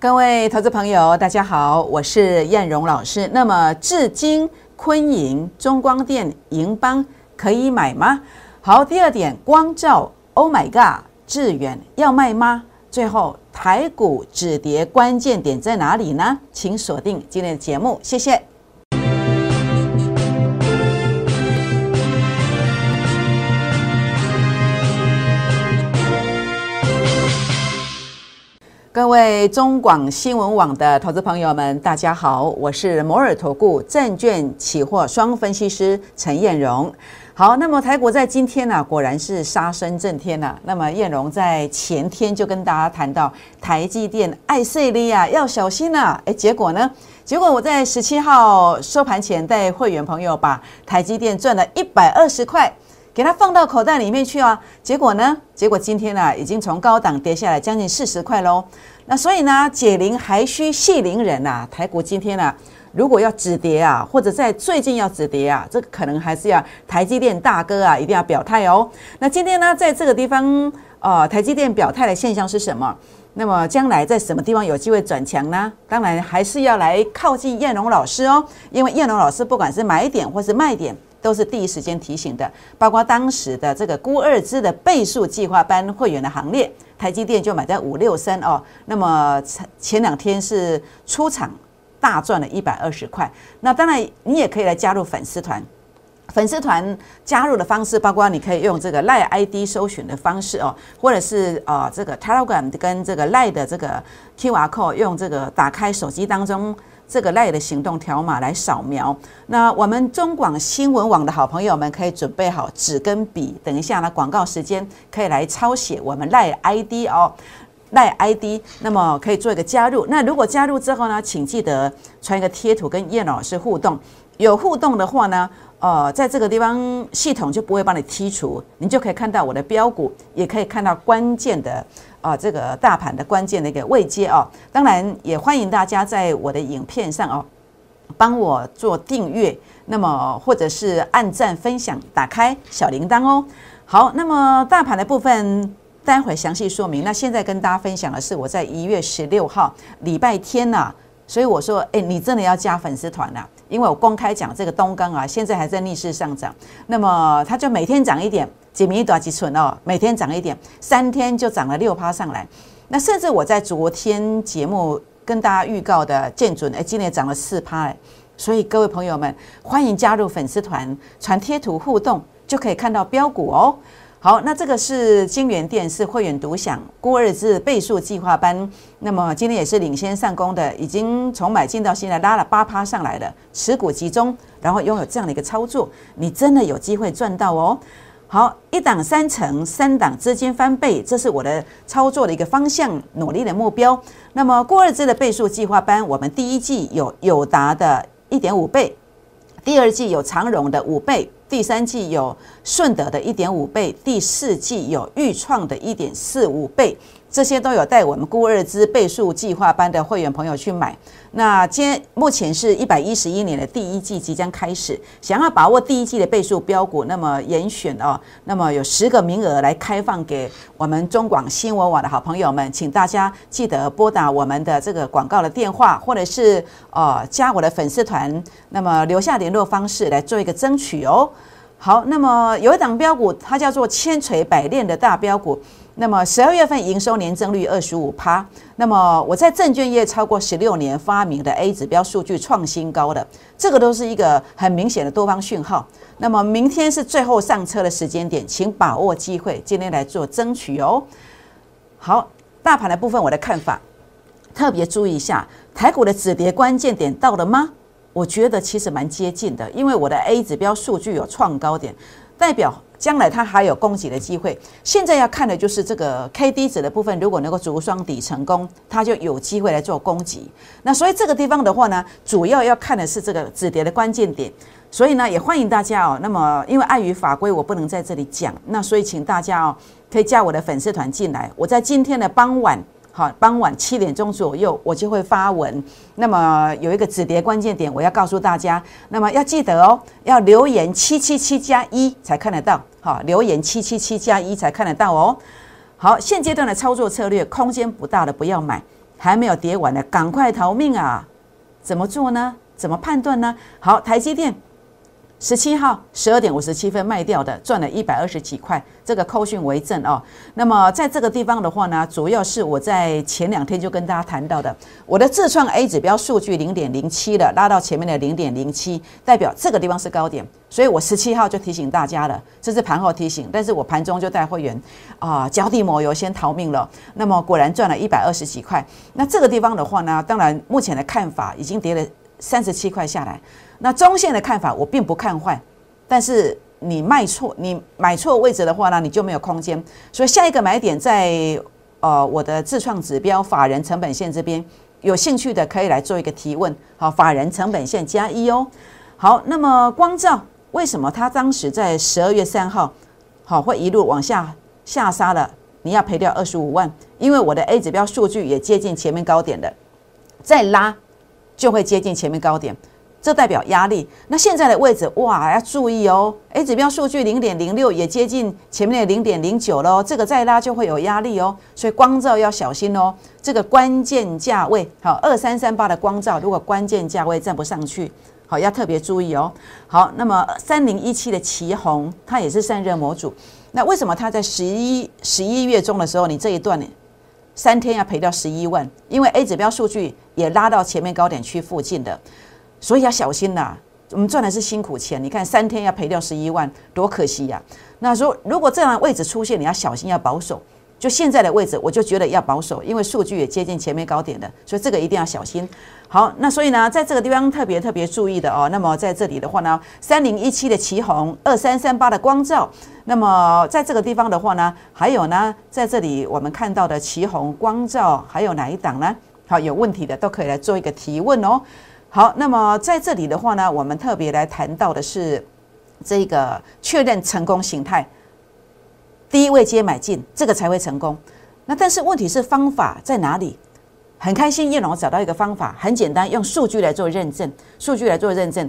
各位投资朋友，大家好，我是燕荣老师。那么，至今昆盈、中光电、银邦可以买吗？好，第二点，光照，Oh my God，致远要卖吗？最后，台股止跌关键点在哪里呢？请锁定今天的节目，谢谢。各位中广新闻网的投资朋友们，大家好，我是摩尔投顾证券期货双分析师陈燕荣。好，那么台股在今天呢，果然是杀声震天呐。那么燕荣在前天就跟大家谈到台积电爱碎利亚，要小心呐。哎，结果呢？结果我在十七号收盘前带会员朋友把台积电赚了一百二十块。给它放到口袋里面去啊！结果呢？结果今天呢，已经从高档跌下来将近四十块喽。那所以呢，解铃还需系铃人呐。台股今天呢，如果要止跌啊，或者在最近要止跌啊，这个可能还是要台积电大哥啊，一定要表态哦。那今天呢，在这个地方，呃，台积电表态的现象是什么？那么将来在什么地方有机会转强呢？当然还是要来靠近燕龙老师哦，因为燕龙老师不管是买点或是卖点。都是第一时间提醒的，包括当时的这个估二支的倍数计划班会员的行列，台积电就买在五六三哦。那么前前两天是出场大赚了一百二十块。那当然你也可以来加入粉丝团，粉丝团加入的方式包括你可以用这个赖 ID 搜寻的方式哦，或者是啊这个 Telegram 跟这个赖的这个 QR code 用这个打开手机当中。这个赖的行动条码来扫描。那我们中广新闻网的好朋友们可以准备好纸跟笔，等一下呢广告时间可以来抄写我们赖 ID 哦，赖 ID。那么可以做一个加入。那如果加入之后呢，请记得传一个贴图跟叶老师互动。有互动的话呢，呃，在这个地方系统就不会帮你剔除，你就可以看到我的标股，也可以看到关键的。啊，这个大盘的关键的一个位阶哦，当然也欢迎大家在我的影片上哦，帮我做订阅，那么或者是按赞、分享、打开小铃铛哦。好，那么大盘的部分待会详细说明。那现在跟大家分享的是我在一月十六号礼拜天呐，所以我说，哎，你真的要加粉丝团呐，因为我公开讲这个东钢啊，现在还在逆势上涨，那么它就每天涨一点。几米短几寸哦，每天涨一点，三天就涨了六趴上来。那甚至我在昨天节目跟大家预告的建准，哎，今年涨了四趴哎。所以各位朋友们，欢迎加入粉丝团，传贴图互动，就可以看到标股哦。好，那这个是金源电视会员独享孤二字倍数计划班，那么今天也是领先上攻的，已经从买进到现在拉了八趴上来了，持股集中，然后拥有这样的一个操作，你真的有机会赚到哦。好，一档三成，三档资金翻倍，这是我的操作的一个方向，努力的目标。那么，过二支的倍数计划班，我们第一季有友达的一点五倍，第二季有长荣的五倍，第三季有顺德的一点五倍，第四季有豫创的一点四五倍。这些都有带我们估二支倍数计划班的会员朋友去买。那今天目前是一百一十一年的第一季即将开始，想要把握第一季的倍数标股，那么严选哦，那么有十个名额来开放给我们中广新闻网的好朋友们，请大家记得拨打我们的这个广告的电话，或者是呃加我的粉丝团，那么留下联络方式来做一个争取哦。好，那么有一档标股，它叫做千锤百炼的大标股。那么十二月份营收年增率二十五趴。那么我在证券业超过十六年，发明的 A 指标数据创新高的，这个都是一个很明显的多方讯号。那么明天是最后上车的时间点，请把握机会，今天来做争取哦。好，大盘的部分我的看法，特别注意一下，台股的止跌关键点到了吗？我觉得其实蛮接近的，因为我的 A 指标数据有创高点，代表。将来它还有攻击的机会，现在要看的就是这个 K D 值的部分，如果能够逐双底成功，它就有机会来做攻击。那所以这个地方的话呢，主要要看的是这个止跌的关键点。所以呢，也欢迎大家哦。那么因为碍于法规，我不能在这里讲，那所以请大家哦，可以加我的粉丝团进来。我在今天的傍晚。好，傍晚七点钟左右，我就会发文。那么有一个止跌关键点，我要告诉大家。那么要记得哦，要留言七七七加一才看得到。好，留言七七七加一才看得到哦。好，现阶段的操作策略，空间不大的不要买，还没有跌完的，赶快逃命啊！怎么做呢？怎么判断呢？好，台积电。十七号十二点五十七分卖掉的，赚了一百二十几块，这个扣讯为证哦。那么在这个地方的话呢，主要是我在前两天就跟大家谈到的，我的自创 A 指标数据零点零七了，拉到前面的零点零七，代表这个地方是高点，所以我十七号就提醒大家了，这是盘后提醒，但是我盘中就带会员啊，脚底抹油先逃命了。那么果然赚了一百二十几块。那这个地方的话呢，当然目前的看法已经跌了三十七块下来。那中线的看法，我并不看坏，但是你卖错，你买错位置的话呢，你就没有空间。所以下一个买点在呃我的自创指标法人成本线这边，有兴趣的可以来做一个提问。好，法人成本线加一哦。好，那么光照为什么它当时在十二月三号好会一路往下下杀了？你要赔掉二十五万，因为我的 A 指标数据也接近前面高点的，再拉就会接近前面高点。这代表压力。那现在的位置哇，要注意哦。A 指标数据零点零六也接近前面的零点零九喽，这个再拉就会有压力哦。所以光照要小心哦。这个关键价位好，二三三八的光照，如果关键价位站不上去，好要特别注意哦。好，那么三零一七的旗红，它也是散热模组。那为什么它在十一十一月中的时候，你这一段呢，三天要赔掉十一万？因为 A 指标数据也拉到前面高点区附近的。所以要小心呐，我们赚的是辛苦钱。你看三天要赔掉十一万，多可惜呀！那说如果这样的位置出现，你要小心，要保守。就现在的位置，我就觉得要保守，因为数据也接近前面高点的，所以这个一定要小心。好，那所以呢，在这个地方特别特别注意的哦。那么在这里的话呢，三零一七的旗红，二三三八的光照。那么在这个地方的话呢，还有呢，在这里我们看到的旗红、光照，还有哪一档呢？好，有问题的都可以来做一个提问哦。好，那么在这里的话呢，我们特别来谈到的是这个确认成功形态，低位接买进，这个才会成功。那但是问题是方法在哪里？很开心，叶龙找到一个方法，很简单，用数据来做认证，数据来做认证。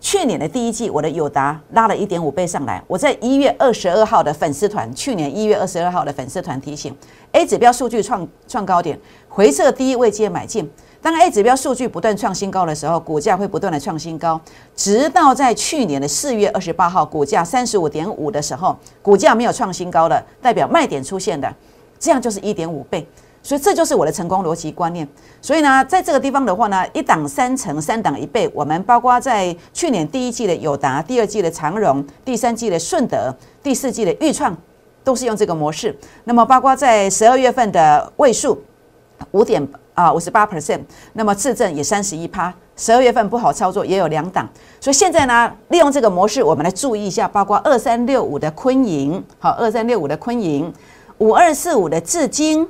去年的第一季，我的友达拉了一点五倍上来。我在一月二十二号的粉丝团，去年一月二十二号的粉丝团提醒，A 指标数据创创高点，回撤低位接买进。当 A 指标数据不断创新高的时候，股价会不断的创新高，直到在去年的四月二十八号，股价三十五点五的时候，股价没有创新高了，代表卖点出现的，这样就是一点五倍。所以这就是我的成功逻辑观念。所以呢，在这个地方的话呢，一档三成，三档一倍。我们包括在去年第一季的友达，第二季的长荣，第三季的顺德，第四季的裕创，都是用这个模式。那么包括在十二月份的位数五点。啊，五十八 percent，那么次证也三十一趴，十二月份不好操作，也有两档，所以现在呢，利用这个模式，我们来注意一下，包括二三六五的昆盈，好，二三六五的昆盈，五二四五的至今，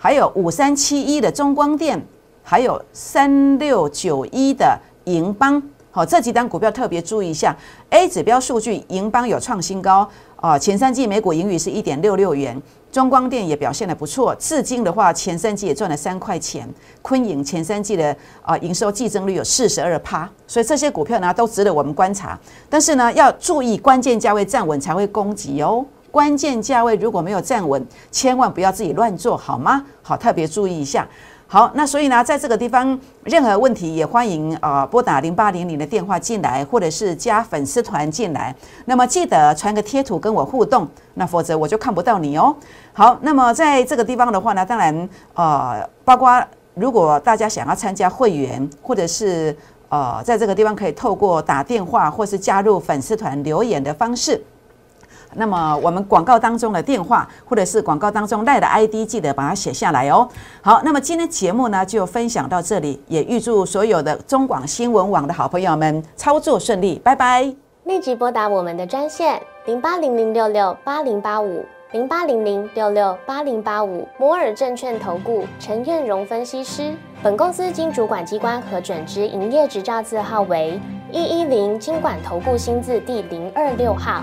还有五三七一的中光电，还有三六九一的银邦，好，这几单股票特别注意一下，A 指标数据，银邦有创新高啊，前三季每股盈余是一点六六元。中光电也表现的不错，至今的话前三季也赚了三块钱。昆影前三季的啊营收季增率有四十二趴，所以这些股票呢都值得我们观察。但是呢要注意关键价位站稳才会攻击哦。关键价位如果没有站稳，千万不要自己乱做好吗？好，特别注意一下。好，那所以呢，在这个地方，任何问题也欢迎啊拨打零八零零的电话进来，或者是加粉丝团进来。那么记得传个贴图跟我互动，那否则我就看不到你哦。好，那么在这个地方的话呢，当然呃，包括如果大家想要参加会员，或者是呃，在这个地方可以透过打电话或是加入粉丝团留言的方式。那么我们广告当中的电话，或者是广告当中赖的 ID，记得把它写下来哦。好，那么今天节目呢就分享到这里，也预祝所有的中广新闻网的好朋友们操作顺利，拜拜。立即拨打我们的专线零八零零六六八零八五零八零零六六八零八五摩尔证券投顾陈彦荣分析师。本公司经主管机关核准之营业执照字号为一一零金管投顾新字第零二六号。